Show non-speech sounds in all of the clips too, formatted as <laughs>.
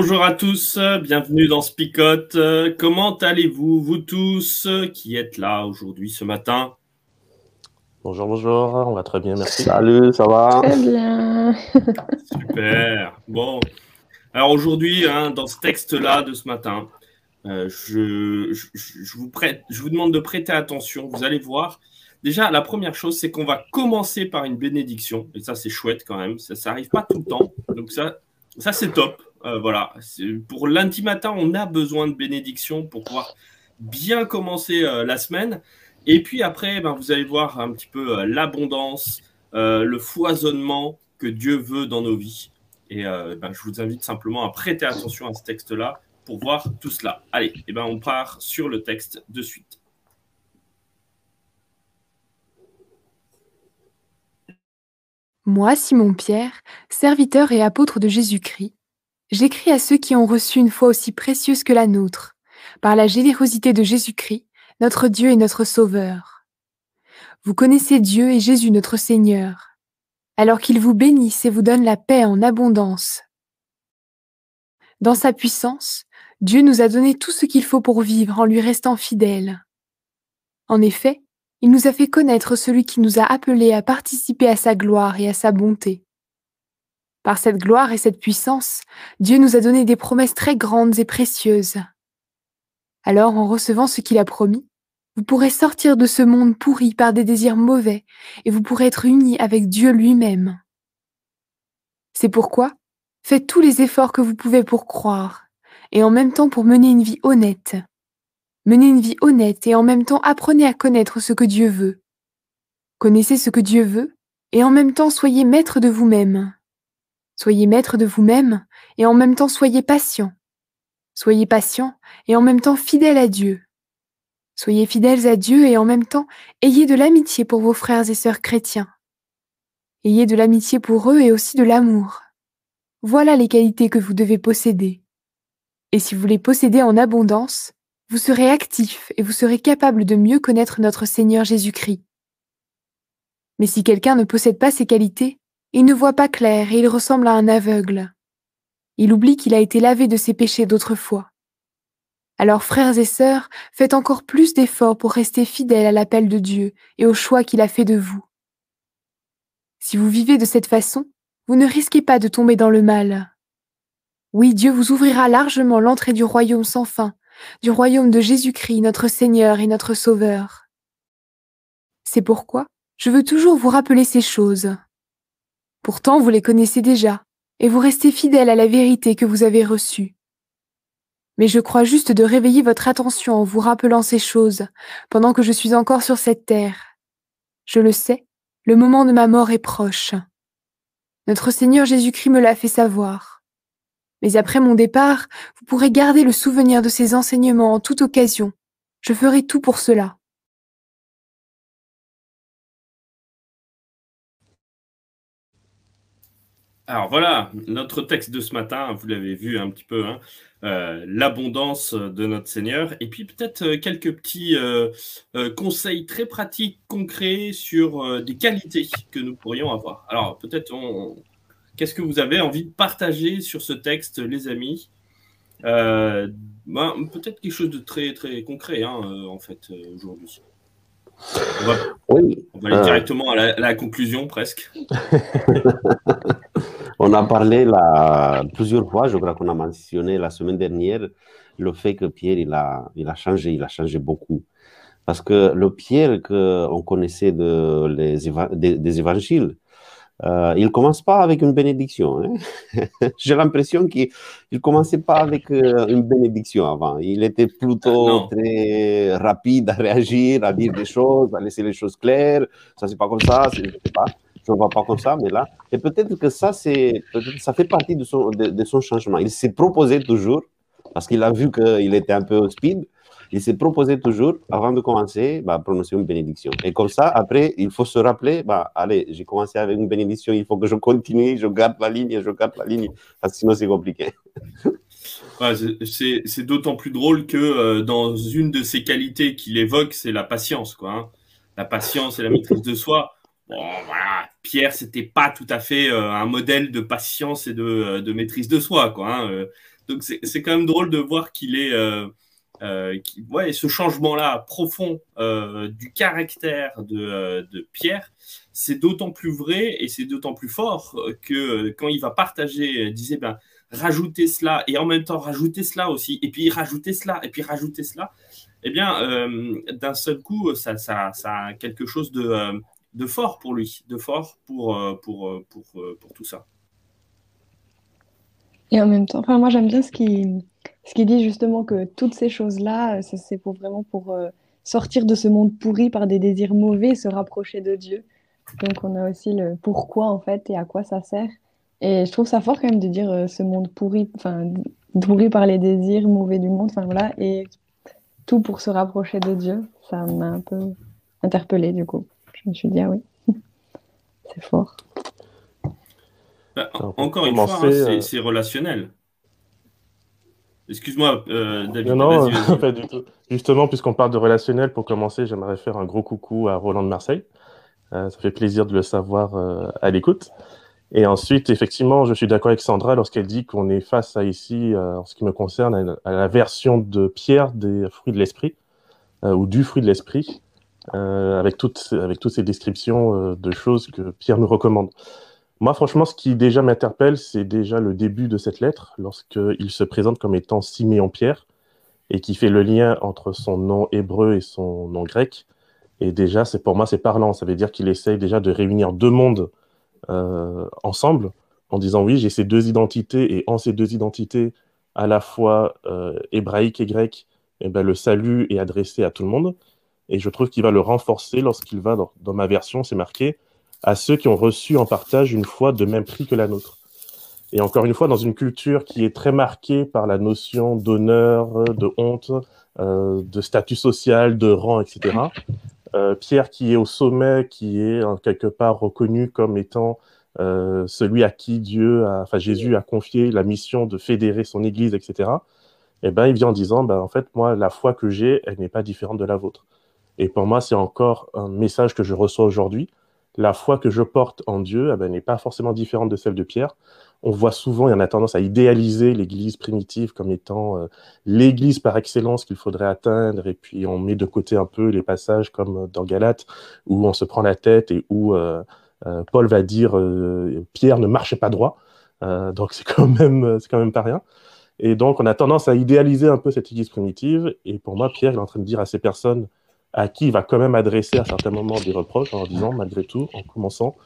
Bonjour à tous, bienvenue dans Spicote. Comment allez-vous, vous tous qui êtes là aujourd'hui, ce matin? Bonjour, bonjour, on va très bien, merci. Salut, ça va? Très bien. Super. Bon, alors aujourd'hui, hein, dans ce texte-là de ce matin, euh, je, je, je vous prête, je vous demande de prêter attention. Vous allez voir. Déjà, la première chose, c'est qu'on va commencer par une bénédiction. Et ça, c'est chouette quand même. Ça n'arrive pas tout le temps. Donc ça, ça c'est top. Euh, voilà. Pour l'intimata, on a besoin de bénédiction pour pouvoir bien commencer euh, la semaine. Et puis après, ben, vous allez voir un petit peu euh, l'abondance, le foisonnement que Dieu veut dans nos vies. Et ben, je vous invite simplement à prêter attention à ce texte-là pour voir tout cela. Allez, et ben, on part sur le texte de suite. Moi, Simon-Pierre, serviteur et apôtre de Jésus-Christ, j'écris à ceux qui ont reçu une foi aussi précieuse que la nôtre, par la générosité de Jésus-Christ, notre Dieu et notre Sauveur. Vous connaissez Dieu et Jésus notre Seigneur, alors qu'il vous bénisse et vous donne la paix en abondance. Dans sa puissance, Dieu nous a donné tout ce qu'il faut pour vivre en lui restant fidèle. En effet, il nous a fait connaître celui qui nous a appelés à participer à sa gloire et à sa bonté. Par cette gloire et cette puissance, Dieu nous a donné des promesses très grandes et précieuses. Alors, en recevant ce qu'il a promis, vous pourrez sortir de ce monde pourri par des désirs mauvais et vous pourrez être unis avec Dieu lui-même. C'est pourquoi, faites tous les efforts que vous pouvez pour croire et en même temps pour mener une vie honnête. Menez une vie honnête et en même temps apprenez à connaître ce que Dieu veut. Connaissez ce que Dieu veut et en même temps soyez maître de vous-même. Soyez maître de vous-même et en même temps soyez patient. Soyez patient et en même temps fidèle à Dieu. Soyez fidèles à Dieu et en même temps ayez de l'amitié pour vos frères et sœurs chrétiens. Ayez de l'amitié pour eux et aussi de l'amour. Voilà les qualités que vous devez posséder. Et si vous les possédez en abondance, vous serez actif et vous serez capable de mieux connaître notre Seigneur Jésus-Christ. Mais si quelqu'un ne possède pas ces qualités, il ne voit pas clair et il ressemble à un aveugle. Il oublie qu'il a été lavé de ses péchés d'autrefois. Alors frères et sœurs, faites encore plus d'efforts pour rester fidèles à l'appel de Dieu et au choix qu'il a fait de vous. Si vous vivez de cette façon, vous ne risquez pas de tomber dans le mal. Oui, Dieu vous ouvrira largement l'entrée du royaume sans fin, du royaume de Jésus-Christ, notre Seigneur et notre Sauveur. C'est pourquoi je veux toujours vous rappeler ces choses. Pourtant, vous les connaissez déjà, et vous restez fidèles à la vérité que vous avez reçue. Mais je crois juste de réveiller votre attention en vous rappelant ces choses, pendant que je suis encore sur cette terre. Je le sais, le moment de ma mort est proche. Notre Seigneur Jésus-Christ me l'a fait savoir. Mais après mon départ, vous pourrez garder le souvenir de ces enseignements en toute occasion. Je ferai tout pour cela. Alors voilà, notre texte de ce matin, vous l'avez vu un petit peu, hein, euh, l'abondance de notre Seigneur, et puis peut-être euh, quelques petits euh, conseils très pratiques, concrets sur des qualités que nous pourrions avoir. Alors peut-être, on... qu'est-ce que vous avez envie de partager sur ce texte, les amis Euh, ben, Peut-être quelque chose de très très concret, hein, euh, en fait, euh, aujourd'hui. On va, Oui, on va aller Euh. directement à la, à la conclusion, presque. <laughs> on a parlé là, plusieurs fois, je crois qu'on a mentionné la semaine dernière le fait que Pierre, il a, il a changé, il a changé beaucoup. Parce que le Pierre qu'on connaissait de les éva- des, des évangiles, euh, il ne commence pas avec une bénédiction. Hein. <laughs> J'ai l'impression qu'il ne commençait pas avec euh, une bénédiction avant. Il était plutôt très rapide à réagir, à dire des choses, à laisser les choses claires. Ça, c'est pas comme ça, je ne sais pas. Je ne vois pas comme ça, mais là. Et peut-être que ça, c'est, ça fait partie de son, de son changement. Il s'est proposé toujours, parce qu'il a vu qu'il était un peu speed, il s'est proposé toujours, avant de commencer, bah, prononcer une bénédiction. Et comme ça, après, il faut se rappeler, bah, allez, j'ai commencé avec une bénédiction, il faut que je continue, je garde la ligne, je garde la ligne, parce que sinon c'est compliqué. <laughs> c'est d'autant plus drôle que euh, dans une de ses qualités qu'il évoque, c'est la patience. Quoi, hein. La patience et la maîtrise de soi. Bon, voilà, Pierre, c'était pas tout à fait euh, un modèle de patience et de, euh, maîtrise de soi. Quoi, hein. Donc c'est quand même drôle de voir qu'il est qui, ouais, ce changement-là profond euh, du caractère de, euh, de Pierre, c'est d'autant plus vrai et c'est d'autant plus fort que quand il va partager, disait ben rajouter cela et en même temps rajouter cela aussi et puis rajouter cela et puis rajouter cela, eh bien d'un seul coup ça, ça, ça, a quelque chose de, de fort pour lui, de fort pour, pour, pour, pour, tout ça. Et en même temps, enfin moi j'aime bien ce qui ce qui dit justement que toutes ces choses-là, euh, c'est pour vraiment pour euh, sortir de ce monde pourri par des désirs mauvais, se rapprocher de Dieu. Donc on a aussi le pourquoi en fait et à quoi ça sert. Et je trouve ça fort quand même de dire euh, ce monde pourri, enfin pourri par les désirs mauvais du monde, enfin voilà, et tout pour se rapprocher de Dieu. Ça m'a un peu interpellée du coup. Je me suis dit ah oui, <laughs> c'est fort. Bah, encore une fois, hein, c'est relationnel. Excuse-moi, euh, David. Non, non, <laughs> pas du tout. Justement, puisqu'on parle de relationnel, pour commencer, j'aimerais faire un gros coucou à Roland de Marseille. Euh, ça fait plaisir de le savoir euh, à l'écoute. Et ensuite, effectivement, je suis d'accord avec Sandra lorsqu'elle dit qu'on est face à ici, en ce qui me concerne, à, la version de Pierre des fruits de l'esprit, ou du fruit de l'esprit, avec, toutes, avec toutes ces descriptions de choses que Pierre nous recommande. Moi, franchement, ce qui déjà m'interpelle, c'est déjà le début de cette lettre, lorsqu'il se présente comme étant Siméon Pierre, et qui fait le lien entre son nom hébreu et son nom grec. Et déjà, c'est pour moi, c'est parlant. Ça veut dire qu'il essaye déjà de réunir deux mondes euh, ensemble, en disant oui, j'ai ces deux identités, et en ces deux identités, à la fois euh, hébraïque et grec, eh ben, le salut est adressé à tout le monde. Et je trouve qu'il va le renforcer lorsqu'il va, dans ma version, c'est marqué, à ceux qui ont reçu en partage une foi de même prix que la nôtre. Et encore une fois, dans une culture qui est très marquée par la notion d'honneur, de honte, euh, de statut social, de rang, etc. Euh, Pierre qui est au sommet, qui est en quelque part reconnu comme étant euh, celui à qui Dieu, a, enfin Jésus a confié la mission de fédérer son Église, etc. Et eh ben, il vient en disant, ben, en fait, moi, la foi que j'ai, elle n'est pas différente de la vôtre. Et pour moi, c'est encore un message que je reçois aujourd'hui la foi que je porte en Dieu eh ben, n'est pas forcément différente de celle de Pierre. On voit souvent, et on a tendance à idéaliser l'Église primitive comme étant euh, l'Église par excellence qu'il faudrait atteindre, et puis on met de côté un peu les passages comme dans Galate, où on se prend la tête et où euh, euh, Paul va dire Pierre ne marchait pas droit. donc c'est quand, même, quand même pas rien. Et donc on a tendance à idéaliser un peu cette Église primitive, et pour moi, Pierre est en train de dire à ces personnes à qui il va quand même adresser à certains moments des reproches en disant, malgré tout, en commençant,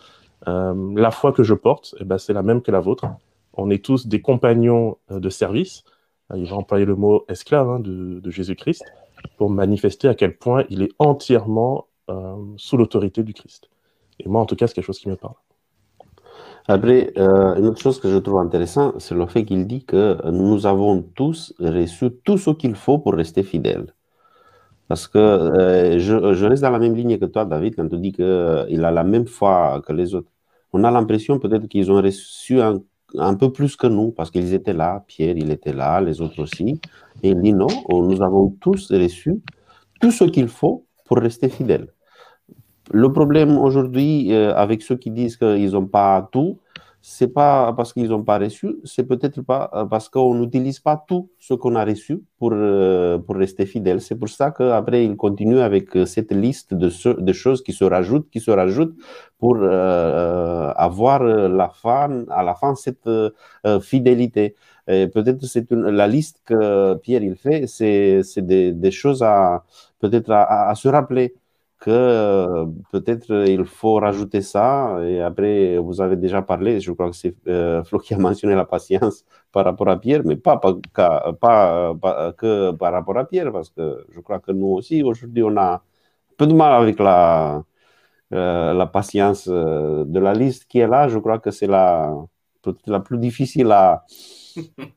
euh, la foi que je porte, eh ben, c'est la même que la vôtre. On est tous des compagnons euh, de service. Euh, il va employer le mot esclave hein, de, Jésus-Christ pour manifester à quel point il est entièrement sous l'autorité du Christ. Et moi, en tout cas, c'est quelque chose qui me parle. Après, une autre chose que je trouve intéressante, c'est le fait qu'il dit que nous avons tous reçu tout ce qu'il faut pour rester fidèles. Parce que euh, je, reste dans la même ligne que toi, David, quand tu dis qu'il euh, a la même foi que les autres. On a l'impression peut-être qu'ils ont reçu un, un, peu plus que nous, parce qu'ils étaient là, Pierre, il était là, les autres aussi. Et il dit non, nous avons tous reçu tout ce qu'il faut pour rester fidèles. Le problème aujourd'hui, euh, avec ceux qui disent qu'ils n'ont pas tout, c'est pas parce qu'ils n'ont pas reçu, c'est peut-être pas euh, parce qu'on n'utilise pas tout ce qu'on a reçu pour, euh, pour rester fidèle. C'est pour ça qu'après, il continue avec euh, cette liste de, de, choses qui se rajoutent, qui se rajoutent pour avoir la fin, à la fin cette fidélité. Peut-être c'est la liste que Pierre il fait, c'est des, des, choses à peut-être à, à, se rappeler que peut-être il faut rajouter ça. Et après, vous avez déjà parlé, je crois que c'est Flo qui a <laughs> mentionné la patience par rapport à Pierre, mais pas, pas, pas, que par rapport à Pierre, parce que je crois que nous aussi, aujourd'hui, on a un peu de mal avec la, la patience de la liste qui est là. Je crois que c'est la, la plus difficile à,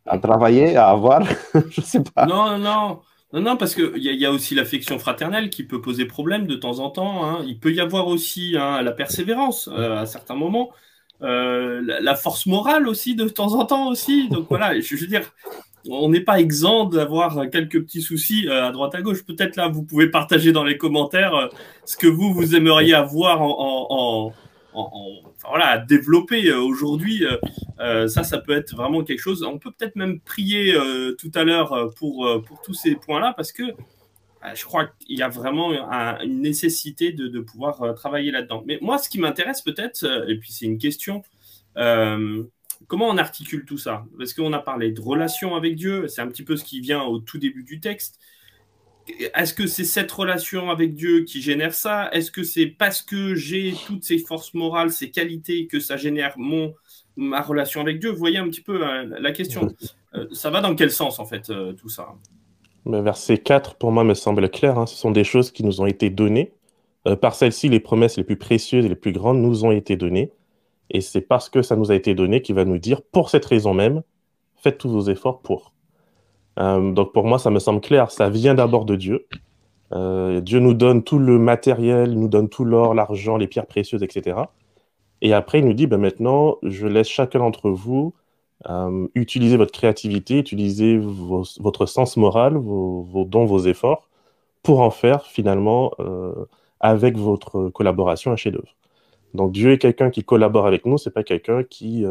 à <laughs> travailler, à avoir. <laughs> je sais pas. Non, non. Non, non, parce qu'il y, y, a aussi l'affection fraternelle qui peut poser problème de temps en temps. Hein. Il peut y avoir aussi hein, la persévérance euh, à certains moments, euh, la, force morale aussi de temps en temps aussi. Donc voilà, je, veux dire, on n'est pas exempt d'avoir quelques petits soucis euh, à droite à gauche. Peut-être là, vous pouvez partager dans les commentaires ce que vous, vous aimeriez avoir en voilà, développer euh, aujourd'hui, euh, euh, ça, ça peut être vraiment quelque chose. On peut peut-être même prier tout à l'heure pour, pour tous ces points-là, parce que je crois qu'il y a vraiment une nécessité de, pouvoir travailler là-dedans. Mais moi, ce qui m'intéresse peut-être, et puis c'est une question, comment on articule tout ça? Parce qu'on a parlé de relation avec Dieu, c'est un petit peu ce qui vient au tout début du texte. Est-ce que c'est cette relation avec Dieu qui génère ça? Est-ce que c'est parce que j'ai toutes ces forces morales, ces qualités que ça génère mon ma relation avec Dieu? Vous voyez un petit peu euh, la question. Euh, ça va dans quel sens en fait euh, tout ça? Verset 4 pour moi me semble clair. Hein. Ce sont des choses qui nous ont été données. par celles-ci, les promesses les plus précieuses et les plus grandes nous ont été données. Et c'est parce que ça nous a été donné qu'il va nous dire, pour cette raison même, faites tous vos efforts pour. Euh, donc pour moi, ça me semble clair, ça vient d'abord de Dieu. Euh, Dieu nous donne tout le matériel, nous donne tout l'or, l'argent, les pierres précieuses, etc. Et après, il nous dit, ben maintenant, je laisse chacun d'entre vous euh, utiliser votre créativité, utiliser votre sens moral, vos, dons, vos efforts, pour en faire finalement, avec votre collaboration, un chef-d'œuvre. Donc Dieu est quelqu'un qui collabore avec nous, c'est pas quelqu'un qui...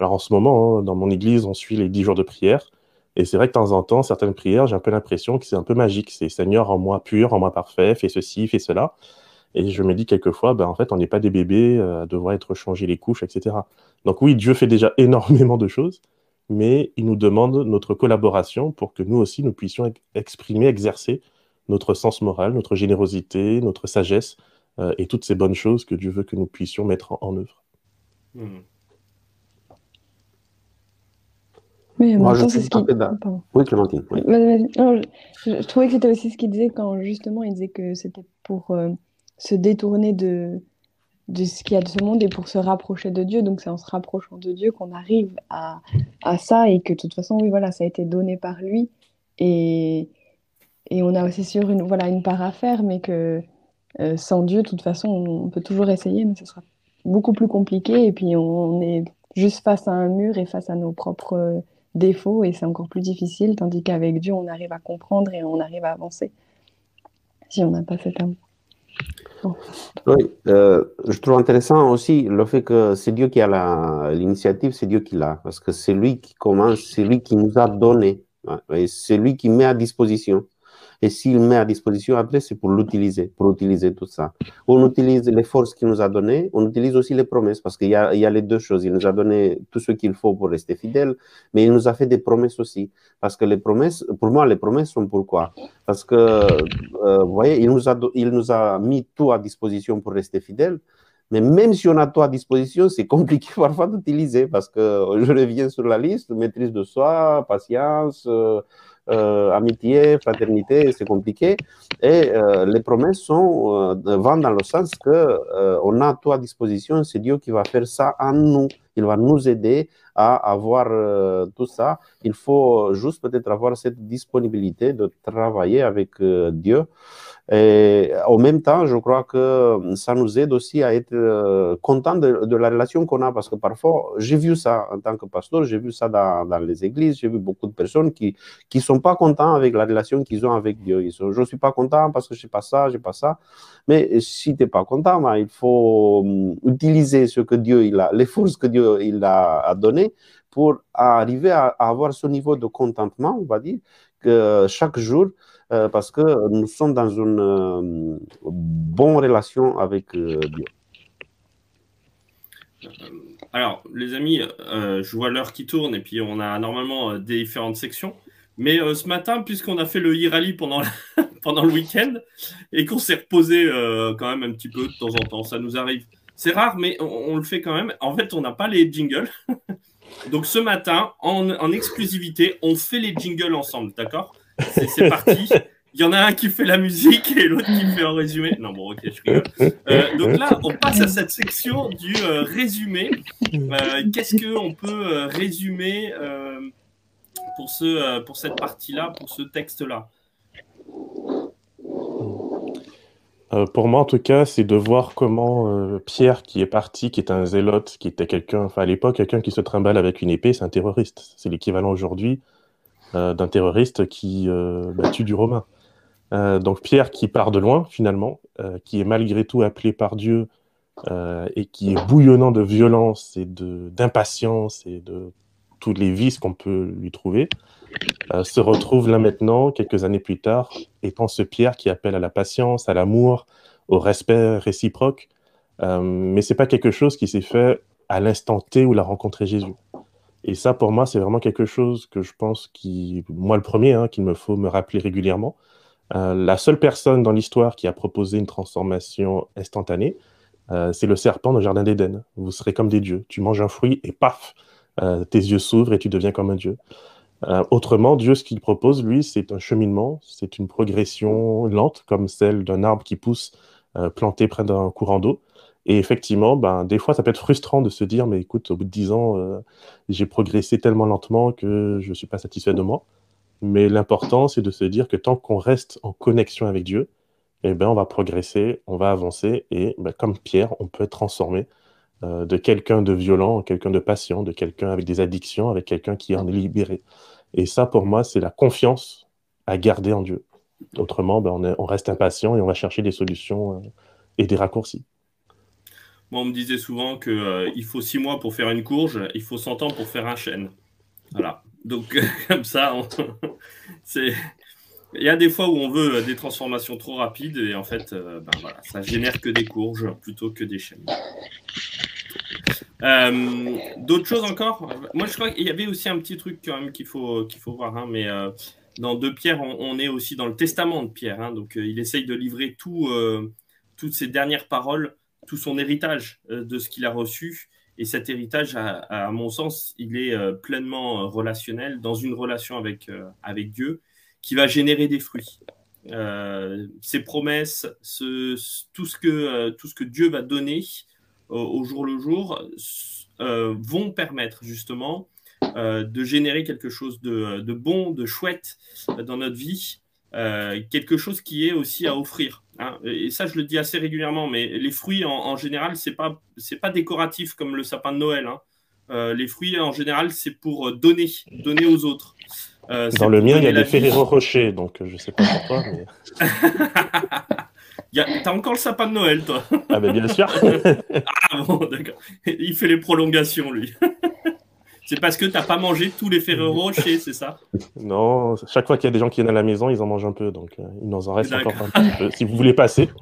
Alors en ce moment, hein, dans mon église, on suit les dix jours de prière. Et c'est vrai que de temps en temps, certaines prières, j'ai un peu l'impression que c'est un peu magique. C'est Seigneur, en moi pur, en moi parfait, fais ceci, fais cela. Et je me dis quelquefois, ben, en fait, on n'est pas des bébés euh, devoir être changés les couches, etc. Donc oui, Dieu fait déjà <laughs> énormément de choses, mais il nous demande notre collaboration pour que nous aussi, nous puissions exprimer, exercer notre sens moral, notre générosité, notre sagesse euh, et toutes ces bonnes choses que Dieu veut que nous puissions mettre en, œuvre. Mmh. Oui, c'est ce qui... Oui, Clémentine. je, trouvais que c'était aussi ce qu'il disait quand justement il disait que c'était pour euh, se détourner de, de ce qu'il y a de ce monde et pour se rapprocher de Dieu. Donc c'est en se rapprochant de Dieu qu'on arrive à, à, ça et que de toute façon, oui, voilà, ça a été donné par lui. Et, et on a aussi sûr une, voilà, une part à faire, mais que euh, sans Dieu, de toute façon, on, peut toujours essayer, mais ce sera beaucoup plus compliqué. Et puis on, est juste face à un mur et face à nos propres défaut et c'est encore plus difficile, tandis qu'avec Dieu, on arrive à comprendre et on arrive à avancer si on n'a pas cet amour. Oui, euh, je trouve intéressant aussi le fait que c'est Dieu qui a l'initiative, c'est Dieu qui l'a, parce que c'est lui qui commence, c'est lui qui nous a donné, c'est lui qui met à disposition. Et s'il met à disposition, après, c'est pour l'utiliser, pour utiliser tout ça. On utilise les forces qu'il nous a données, on utilise aussi les promesses, parce qu'il y, a, les deux choses. Il nous a donné tout ce qu'il faut pour rester fidèle, mais il nous a fait des promesses aussi. Parce que les promesses, pour moi, les promesses sont pourquoi Parce que, euh, vous voyez, il nous, a, il nous a mis tout à disposition pour rester fidèle. Mais même si on a tout à disposition, c'est compliqué <laughs> parfois d'utiliser parce que je reviens sur la liste, maîtrise de soi, patience, euh, amitié, fraternité, c'est compliqué. Et euh, les promesses sont, euh, vont dans le sens que on a tout à disposition, c'est Dieu qui va faire ça en nous. Il va nous aider à avoir tout ça. Il faut juste peut-être avoir cette disponibilité de travailler avec Dieu et en même temps, je crois que ça nous aide aussi à être euh, content de, la relation qu'on a, parce que parfois, j'ai vu ça en tant que pasteur, j'ai vu ça dans, les églises, j'ai vu beaucoup de personnes qui qui sont pas contents avec la relation qu'ils ont avec Dieu. Ils sont, je suis pas content parce que je pas ça, j'ai pas ça. Mais si tu n'es pas content, ben, il faut hum, utiliser ce que Dieu il a, les forces que Dieu il a, données pour arriver à, avoir ce niveau de contentement, on va dire, que chaque jour, euh, parce que nous sommes dans une euh, bonne relation avec euh, Dieu. Alors, les amis, je vois l'heure qui tourne et puis on a normalement différentes sections. Mais ce matin, puisqu'on a fait le e-rally pendant, <laughs> pendant le week-end et qu'on s'est reposé quand même un petit peu de temps en temps, ça nous arrive. C'est rare, mais on, le fait quand même. En fait, on n'a pas les jingles. <laughs> Donc ce matin, en, exclusivité, on fait les jingles ensemble, d'accord? C'est parti. Il y en a un qui fait la musique et l'autre qui fait un résumé. Non, bon, ok, je rigole. Euh, donc là, on passe à cette section du euh, résumé. Euh, qu'est-ce qu'on peut résumer pour cette partie-là, pour ce texte-là? Pour moi, en tout cas, c'est de voir comment Pierre, qui est parti, qui est un zélote, qui était quelqu'un, enfin à l'époque, quelqu'un qui se trimballe avec une épée, c'est un terroriste. C'est l'équivalent aujourd'hui d'un terroriste qui bah, tue du Romain. Euh, donc Pierre qui part de loin finalement, euh, qui est malgré tout appelé par Dieu euh, et qui est bouillonnant de violence et d'impatience et de tous les vices qu'on peut lui trouver, se retrouve là maintenant, quelques années plus tard, étant ce Pierre qui appelle à la patience, à l'amour, au respect réciproque. mais c'est pas quelque chose qui s'est fait à l'instant T où il a rencontré Jésus. Et ça, pour moi, c'est vraiment quelque chose que je pense qui, moi le premier, hein, qu'il me faut me rappeler régulièrement. Euh, la seule personne dans l'histoire qui a proposé une transformation instantanée, euh, c'est le serpent dans le Jardin d'Éden. Vous serez comme des dieux. Tu manges un fruit et paf, euh, tes yeux s'ouvrent et tu deviens comme un dieu. Autrement, Dieu, ce qu'il propose, lui, c'est un cheminement, c'est une progression lente, comme celle d'un arbre qui pousse planté près d'un courant d'eau. Et effectivement, ben, des fois, ça peut être frustrant de se dire, mais écoute, au bout de dix ans, j'ai progressé tellement lentement que je ne suis pas satisfait de moi. Mais l'important, c'est de se dire que tant qu'on reste en connexion avec Dieu, eh ben, on va progresser, on va avancer, et ben, comme Pierre, on peut être transformé euh, de quelqu'un de violent en quelqu'un de patient, de quelqu'un avec des addictions, avec quelqu'un qui en est libéré. Et ça, pour moi, c'est la confiance à garder en Dieu. Autrement, ben, on, reste impatient et on va chercher des solutions euh, et des raccourcis. Moi, on me disait souvent qu'il euh, faut six mois pour faire une courge, il faut 100 ans pour faire un chêne. Voilà. Donc, <laughs> comme ça, <laughs> c'est. Il y a des fois où on veut des transformations trop rapides et en fait, euh, ben ça génère que des courges plutôt que des chaînes. Euh, d'autres choses encore? Moi, je crois qu'il y avait aussi un petit truc quand même qu'il faut, qu'il faut voir. Hein, mais euh, dans Deux Pierre, on, est aussi dans le testament de Pierre. Hein, donc, il essaye de livrer tout, toutes ses dernières paroles, tout son héritage de ce qu'il a reçu. Et cet héritage, à, mon sens, il est euh, pleinement euh, relationnel, dans une relation avec, euh, avec Dieu, qui va générer des fruits. ces promesses, tout, ce que, tout ce que Dieu va donner au jour le jour, vont permettre justement de générer quelque chose de, de, bon, de chouette dans notre vie, quelque chose qui est aussi à offrir. Hein, et ça, je le dis assez régulièrement, mais les fruits, en, général, c'est pas c'est pas décoratif comme le sapin de Noël. Hein. Euh, les fruits, en général, c'est pour euh, donner, donner aux autres. Euh, Dans le mien, il y a des Ferrero Rocher, donc je sais pas pourquoi. Mais... <laughs> T'as encore le sapin de Noël, toi Ah, ben bien sûr. <laughs> ah bon, d'accord. Il fait les prolongations, lui. <laughs> C'est parce que tu n'as pas mangé tous les Ferrero Rocher, c'est ça? Non, chaque fois qu'il y a des gens qui viennent à la maison, ils en mangent un peu, donc euh, il nous en reste encore un petit peu. Si vous voulez passer. <laughs>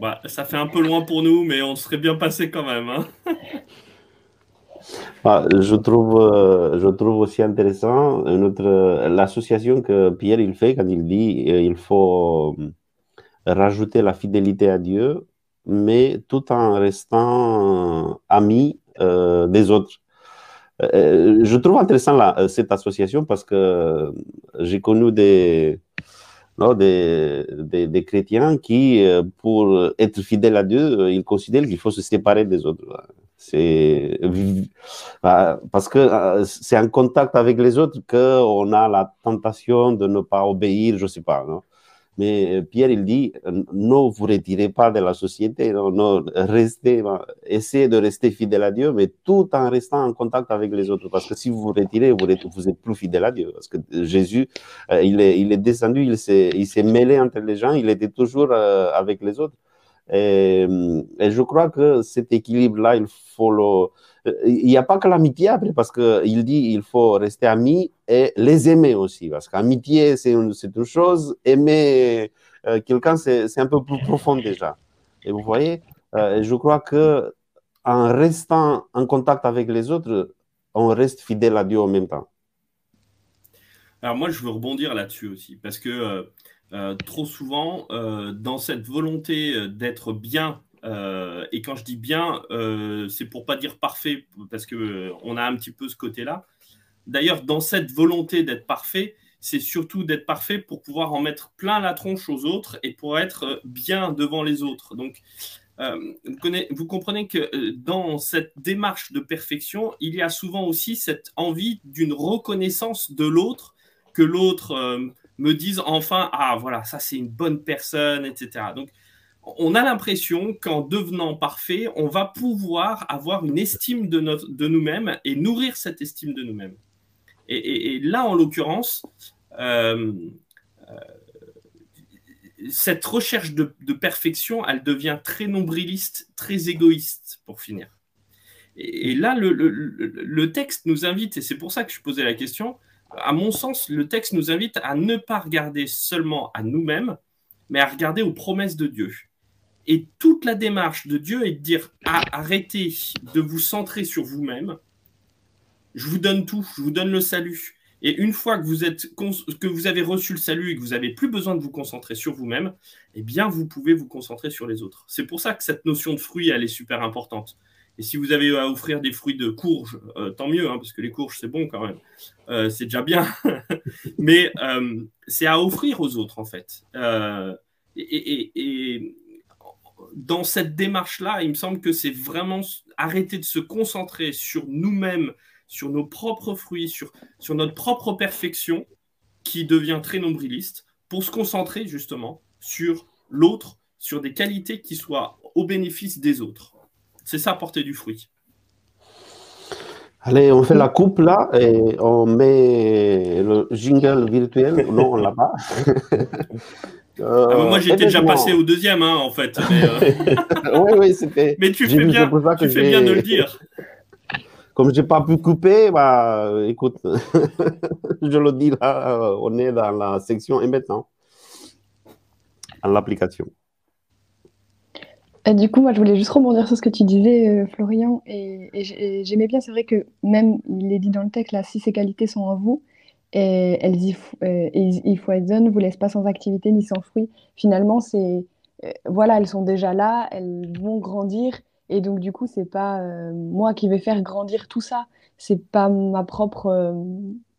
Bah, ça fait un peu loin pour nous, mais on serait bien passé quand même. Hein. Ah, je, trouve, euh, je trouve aussi intéressant l'association que Pierre il fait quand il dit qu'il euh, faut rajouter la fidélité à Dieu, mais tout en restant ami des autres. Euh, je trouve intéressant euh, cette association parce que j'ai connu des, des, des, chrétiens qui, euh, pour être fidèles à Dieu, ils considèrent qu'il faut se séparer des autres. C'est parce que c'est en contact avec les autres qu'on a la tentation de ne pas obéir, je ne sais pas. Non? Mais euh, Pierre, il dit, euh, ne vous retirez pas de la société, non, restez, essayez de rester fidèle à Dieu, mais tout en restant en contact avec les autres. Parce que si vous vous retirez, vous vous êtes plus fidèle à Dieu. Parce que Jésus, euh, il, est, il est descendu, il s'est, mêlé entre les gens, il était toujours avec les autres. Et, je crois que cet équilibre-là, il faut le, il n'y a pas que l'amitié après, parce qu'il dit il faut rester amis et les aimer aussi. Parce qu'amitié, c'est une, une, chose, aimer euh, quelqu'un, c'est un peu plus profond déjà. Et vous voyez, euh, je crois que en restant en contact avec les autres, on reste fidèle à Dieu en même temps. Alors moi, je veux rebondir là-dessus aussi, parce que trop souvent, dans cette volonté d'être bien, et quand je dis bien, c'est pour pas dire parfait, parce que on a un petit peu ce côté-là. D'ailleurs, dans cette volonté d'être parfait, c'est surtout d'être parfait pour pouvoir en mettre plein la tronche aux autres et pour être bien devant les autres. Donc, euh, vous, comprenez que euh, dans cette démarche de perfection, il y a souvent aussi cette envie d'une reconnaissance de l'autre, que l'autre euh, me dise enfin, ah voilà, ça c'est une bonne personne, etc. Donc, on a l'impression qu'en devenant parfait, on va pouvoir avoir une estime de, nous-mêmes et nourrir cette estime de nous-mêmes. Et, là, en l'occurrence, cette recherche de, perfection, elle devient très nombriliste, très égoïste, pour finir. Et, là, le, texte nous invite, et c'est pour ça que je posais la question, à mon sens, le texte nous invite à ne pas regarder seulement à nous-mêmes, mais à regarder aux promesses de Dieu. Et toute la démarche de Dieu est de dire arrêtez de vous centrer sur vous-même. Je vous donne tout, je vous donne le salut. Et une fois que vous, êtes, que vous avez reçu le salut et que vous n'avez plus besoin de vous concentrer sur vous-même, eh bien, vous pouvez vous concentrer sur les autres. C'est pour ça que cette notion de fruit, elle est super importante. Et si vous avez à offrir des fruits de courge, euh, tant mieux, hein, parce que les courges, c'est bon quand même. Euh, c'est déjà bien. <laughs> Mais euh, c'est à offrir aux autres, en fait. Et, dans cette démarche-là, il me semble que c'est vraiment arrêter de se concentrer sur nous-mêmes sur nos propres fruits, sur, sur notre propre perfection, qui devient très nombriliste, pour se concentrer justement sur l'autre, sur des qualités qui soient au bénéfice des autres. C'est ça, porter du fruit. Allez, on fait la coupe là et on met le jingle virtuel. Non, on <laughs> Ah, moi, j'étais déjà passé au deuxième, hein, en fait. Mais, euh, <laughs> oui, oui, c'était. Mais tu fais bien, tu fais bien de le dire. <laughs> Comme je n'ai pas pu couper, bah, écoute, <laughs> je le dis là, euh, on est dans la section et maintenant, dans l'application. du coup, moi, je voulais juste rebondir sur ce que tu disais, euh, Florian, et, j'aimais bien, c'est vrai que même, il est dit dans le texte, là, si ces qualités sont en vous, et elles y, euh, il ne vous laisse pas sans activité ni sans fruit. Finalement, c'est, voilà, elles sont déjà là, elles vont grandir, et donc, du coup, c'est pas euh, moi qui vais faire grandir tout ça. C'est pas ma propre euh,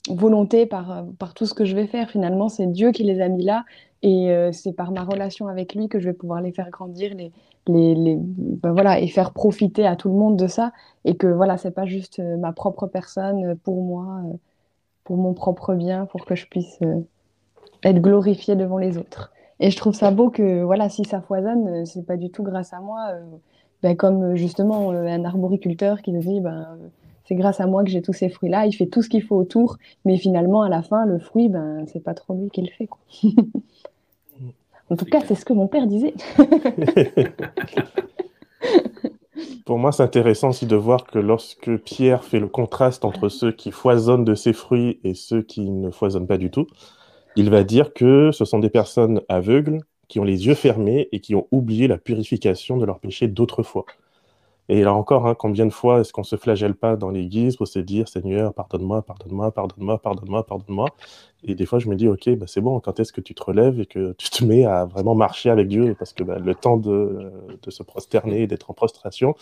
volonté par, euh, par tout ce que je vais faire. Finalement, c'est Dieu qui les a mis là. Et c'est par ma relation avec lui que je vais pouvoir les faire grandir, les, les, les ben voilà, et faire profiter à tout le monde de ça. Et que voilà, c'est pas juste ma propre personne pour moi, pour mon propre bien, pour que je puisse être glorifié devant les autres. Et je trouve ça beau que voilà, si ça foisonne, c'est pas du tout grâce à moi ben, comme euh, justement euh, un arboriculteur qui nous dit ben, c'est grâce à moi que j'ai tous ces fruits-là, il fait tout ce qu'il faut autour, mais finalement, à la fin, le fruit, ben, c'est pas trop lui qui le fait. Quoi. <laughs> en tout cas, c'est ce que mon père disait. <laughs> <laughs> Pour moi, c'est intéressant aussi de voir que lorsque Pierre fait le contraste entre ceux qui foisonnent de ses fruits et ceux qui ne foisonnent pas du tout, il va dire que ce sont des personnes aveugles qui ont les yeux fermés et qui ont oublié la purification de leurs péchés d'autrefois. Et là encore, hein, combien de fois est-ce qu'on se flagelle pas dans l'église pour se dire Seigneur, pardonne-moi, pardonne-moi, pardonne-moi, pardonne-moi, pardonne-moi Et des fois, je me dis Ok, bah, c'est bon, quand est-ce que tu te relèves et que tu te mets à vraiment marcher avec Dieu? Parce que bah, le temps de, se prosterner, d'être en prostration.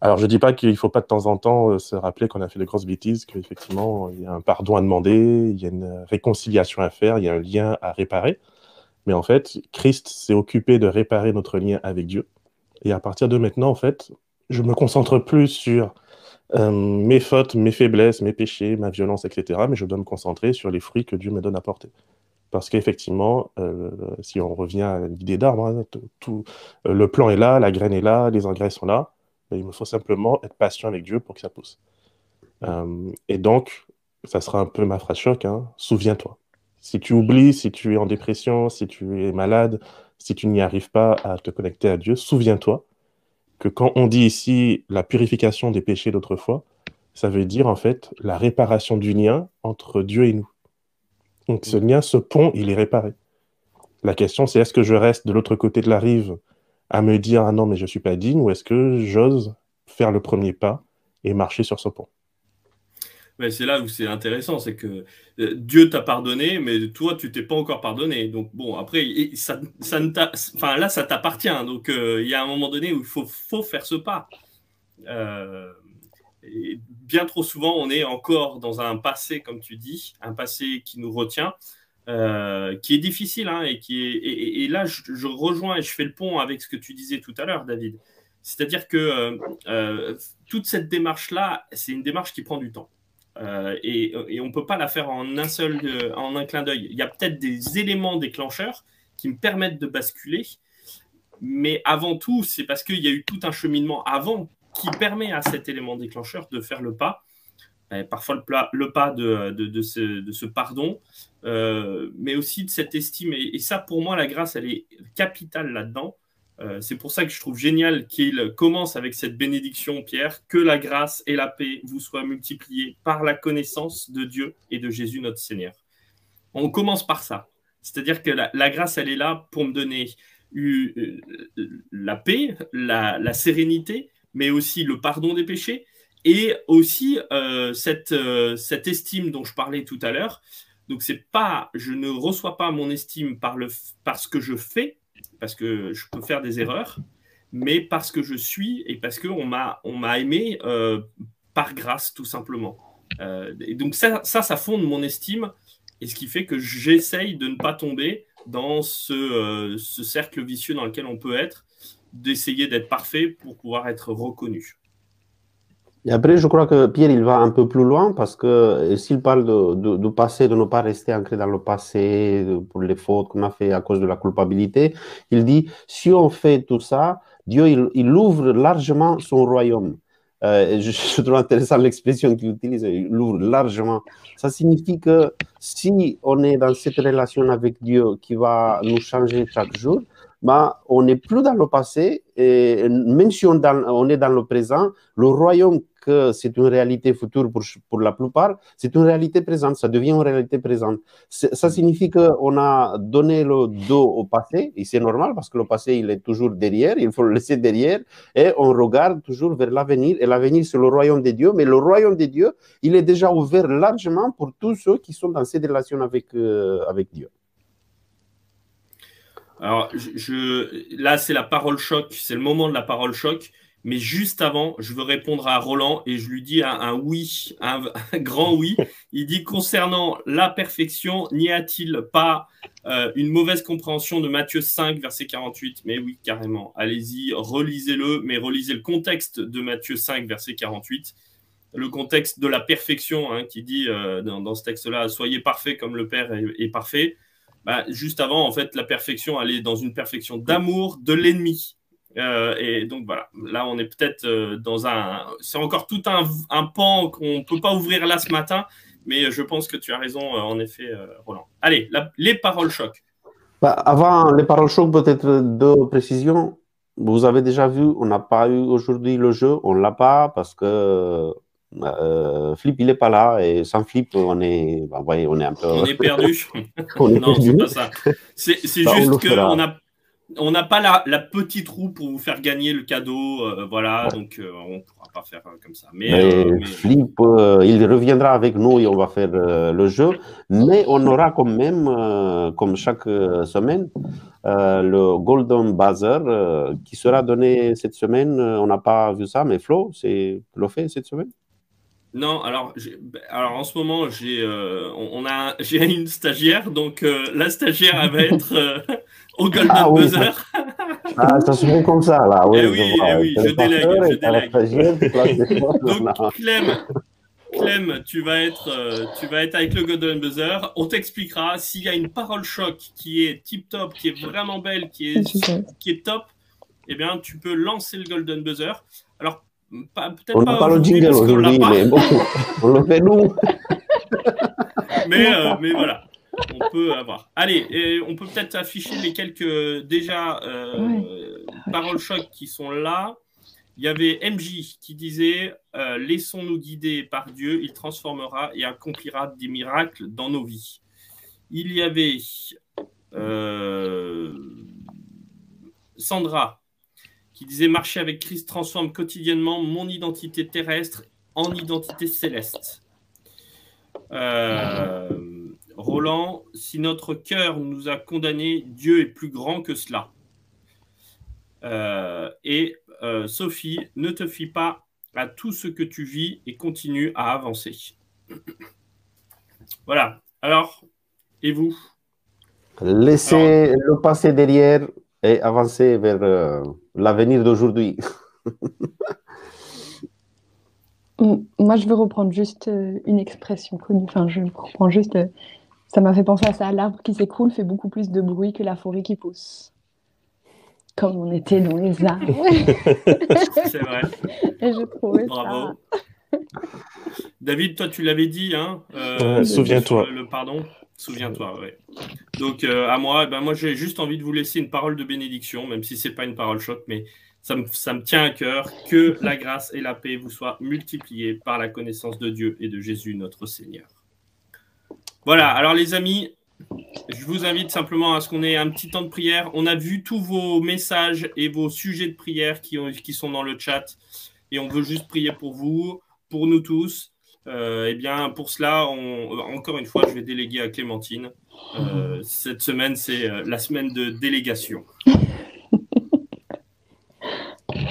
Alors, je dis pas qu'il faut pas de temps en temps euh, se rappeler qu'on a fait de grosses bêtises, qu'effectivement, il y a un pardon à demander, il y a une réconciliation à faire, il y a un lien à réparer. Mais en fait, Christ s'est occupé de réparer notre lien avec Dieu. Et à partir de maintenant, en fait, je me concentre plus sur euh, mes fautes, mes faiblesses, mes péchés, ma violence, etc. Mais je dois me concentrer sur les fruits que Dieu me donne à porter. Parce qu'effectivement, euh, si on revient à l'idée d'arbre, hein, tout, euh, le plan est là, la graine est là, les engrais sont là. Mais il me faut simplement être patient avec Dieu pour que ça pousse. et donc, ça sera un peu ma phrase choc, hein, souviens-toi. Si tu oublies, si tu es en dépression, si tu es malade, si tu n'y arrives pas à te connecter à Dieu, souviens-toi que quand on dit ici la purification des péchés d'autrefois, ça veut dire en fait la réparation du lien entre Dieu et nous. Donc ce lien, ce pont, il est réparé. La question, c'est est-ce que je reste de l'autre côté de la rive à me dire ah non mais je suis pas digne ou est-ce que j'ose faire le premier pas et marcher sur ce pont? Mais c'est là où c'est intéressant, c'est que euh, Dieu t'a pardonné, mais toi, tu t'es pas encore pardonné. Donc bon, après, ça, ça ne enfin là, ça t'appartient. Donc euh, il y a un moment donné où il faut, faut faire ce pas. Euh, bien trop souvent, on est encore dans un passé, comme tu dis, un passé qui nous retient, qui est difficile, hein, et qui est. Et, là, je, rejoins et je fais le pont avec ce que tu disais tout à l'heure, David. C'est-à-dire que toute cette démarche-là, c'est une démarche qui prend du temps. Euh, et, on ne peut pas la faire en un seul, euh, en un clin d'œil. Il y a peut-être des éléments déclencheurs qui me permettent de basculer, mais avant tout, c'est parce qu'il y a eu tout un cheminement avant qui permet à cet élément déclencheur de faire le pas. parfois le, pas de, de, ce, pardon, euh, mais aussi de cette estime. et, ça, pour moi, la grâce, elle est capitale là-dedans. Euh, c'est pour ça que je trouve génial qu'il commence avec cette bénédiction, Pierre, que la grâce et la paix vous soient multipliées par la connaissance de Dieu et de Jésus notre Seigneur. On commence par ça. C'est-à-dire que la, grâce, elle est là pour me donner euh, la paix, la, sérénité, mais aussi le pardon des péchés et aussi euh, cette, cette estime dont je parlais tout à l'heure. Donc c'est pas, je ne reçois pas mon estime par le, parce que je fais, parce que je peux faire des erreurs, mais parce que je suis et parce qu'on m'a, on m'a aimé euh, par grâce, tout simplement. Euh, et donc ça, ça, fonde mon estime, et ce qui fait que j'essaye de ne pas tomber dans ce, euh, ce cercle vicieux dans lequel on peut être, d'essayer d'être parfait pour pouvoir être reconnu. Et après, je crois que Pierre, il va un peu plus loin parce que euh, s'il parle de, du passé, de ne pas rester ancré dans le passé pour les fautes qu'on a fait à cause de la culpabilité, il dit, si on fait tout ça, Dieu, il, ouvre largement son royaume. Euh, je, <laughs> je, trouve intéressant l'expression qu'il utilise, il ouvre largement. Ça signifie que si on est dans cette relation avec Dieu qui va nous changer chaque jour, bah, on n'est plus dans le passé, et même si on, est dans le présent, le royaume que c'est une réalité future pour, pour la plupart, c'est une réalité présente, ça devient une réalité présente. Ça signifie qu'on a donné le dos au passé, et c'est normal parce que le passé, il est toujours derrière, il faut le laisser derrière, et on regarde toujours vers l'avenir, et l'avenir, c'est le royaume de Dieu, mais le royaume de Dieu, il est déjà ouvert largement pour tous ceux qui sont dans cette relation avec, euh, avec Dieu. Alors, je, là, c'est la parole choc, c'est le moment de la parole choc. Mais juste avant, je veux répondre à Roland et je lui dis un, oui, un, grand oui. Il dit concernant la perfection, n'y a-t-il pas euh, une mauvaise compréhension de Matthieu 5, verset 48 Mais oui, carrément. Allez-y, relisez-le, mais relisez le contexte de Matthieu 5, verset 48. Le contexte de la perfection hein, qui dit euh, dans, ce texte-là, soyez parfaits comme le Père est, parfait. Bah, juste avant, en fait, la perfection, elle est dans une perfection d'amour de l'ennemi. Euh, et donc voilà, là on est peut-être euh, dans un... C'est encore tout un, un pan qu'on ne peut pas ouvrir là ce matin, mais je pense que tu as raison euh, en effet, Roland. Allez, les paroles choc. Bah, avant les paroles choc, peut-être deux précisions. Vous avez déjà vu, on n'a pas eu aujourd'hui le jeu, on ne l'a pas parce que Flip, il n'est pas là et sans Flip, on est, bah, on est un peu. On est perdu. <laughs> non, c'est pas ça. C'est bah, juste qu'on a on n'a pas la, petite roue pour vous faire gagner le cadeau, euh, voilà, donc euh, on ne pourra pas faire euh, comme ça. Mais, Flip, il reviendra avec nous et on va faire le jeu, mais on aura quand même, comme chaque semaine, le Golden Buzzer qui sera donné cette semaine. On n'a pas vu ça, mais Flo, c'est le fait cette semaine? Non, alors, alors en ce moment, j'ai on, a <laughs> j'ai une stagiaire, donc la stagiaire elle va <laughs> être au Golden ah, Buzzer. ah, ça se fait comme ça, là. Oui, eh oui, eh oui je délègue. Je délègue. <laughs> Donc, Clem, Clem, tu vas, être, euh, tu vas être avec le Golden Buzzer. On t'expliquera s'il y a une parole choc qui est tip top, qui est vraiment belle, qui est, qui est top, eh bien, tu peux lancer le Golden Buzzer. Alors, peut-être on pas. On parle jingle aujourd'hui, mais bon, on le fait nous. <laughs> mais, euh, mais voilà on peut avoir. Allez, on peut peut-être afficher les quelques déjà euh, paroles choc qui sont là. Il y avait MJ qui disait euh, Laissons-nous guider par Dieu, il transformera et accomplira des miracles dans nos vies. Il y avait euh, Sandra qui disait Marcher avec Christ transforme quotidiennement mon identité terrestre en identité céleste. Euh, Roland, si notre cœur nous a condamnés, Dieu est plus grand que cela. Euh, et euh, Sophie, ne te fie pas à tout ce que tu vis et continue à avancer. voilà. Alors, et vous? Laissez le passé derrière et avancer vers euh, l'avenir d'aujourd'hui. <laughs> Moi, je veux reprendre juste une expression connue. Enfin, je reprends juste ça m'a fait penser à ça. L'arbre qui s'écroule fait beaucoup plus de bruit que la forêt qui pousse. Comme on était dans les arbres. <laughs> C'est vrai. Et je trouvais Bravo. David, toi, tu l'avais dit, hein euh, Souviens-toi. Le pardon. Souviens-toi, oui. Donc, euh, à moi, ben, moi, j'ai juste envie de vous laisser une parole de bénédiction, même si c'est pas une parole choc, mais ça me, ça me tient à cœur que la grâce et la paix vous soient multipliées par la connaissance de Dieu et de Jésus, notre Seigneur. Voilà, alors les amis, je vous invite simplement à ce qu'on ait un petit temps de prière. On a vu tous vos messages et vos sujets de prière qui, qui sont dans le chat et on veut juste prier pour vous, pour nous tous. Euh, eh bien, pour cela, encore une fois, je vais déléguer à Clémentine. Euh, cette semaine, c'est euh, la semaine de délégation.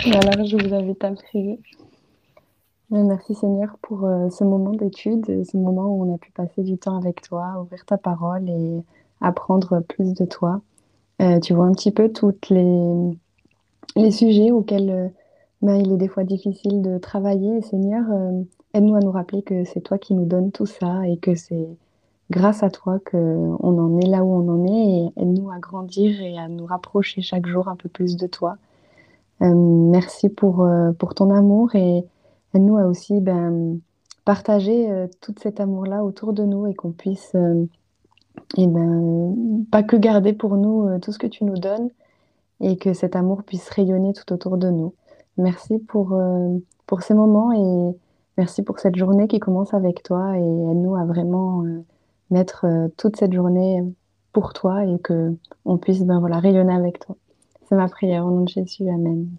alors, je vous invite à prier. Merci Seigneur pour euh, ce moment d'étude, ce moment où on a pu passer du temps avec toi, ouvrir ta parole et apprendre plus de toi. Euh, tu vois un petit peu tous les, les sujets auxquels euh, ben, il est des fois difficile de travailler. Seigneur, aide-nous à nous rappeler que c'est toi qui nous donnes tout ça et que c'est grâce à toi qu'on en est là où on en est et aide-nous à grandir et à nous rapprocher chaque jour un peu plus de toi. merci pour, pour ton amour et nous a aussi ben, partager euh, tout cet amour-là autour de nous et qu'on puisse euh, et ben, pas que garder pour nous euh, tout ce que tu nous donnes et que cet amour puisse rayonner tout autour de nous. Merci pour, pour ces moments et merci pour cette journée qui commence avec toi et aide-nous à vraiment mettre toute cette journée pour toi et que on puisse ben, voilà, rayonner avec toi. C'est ma prière au nom de Jésus. Amen.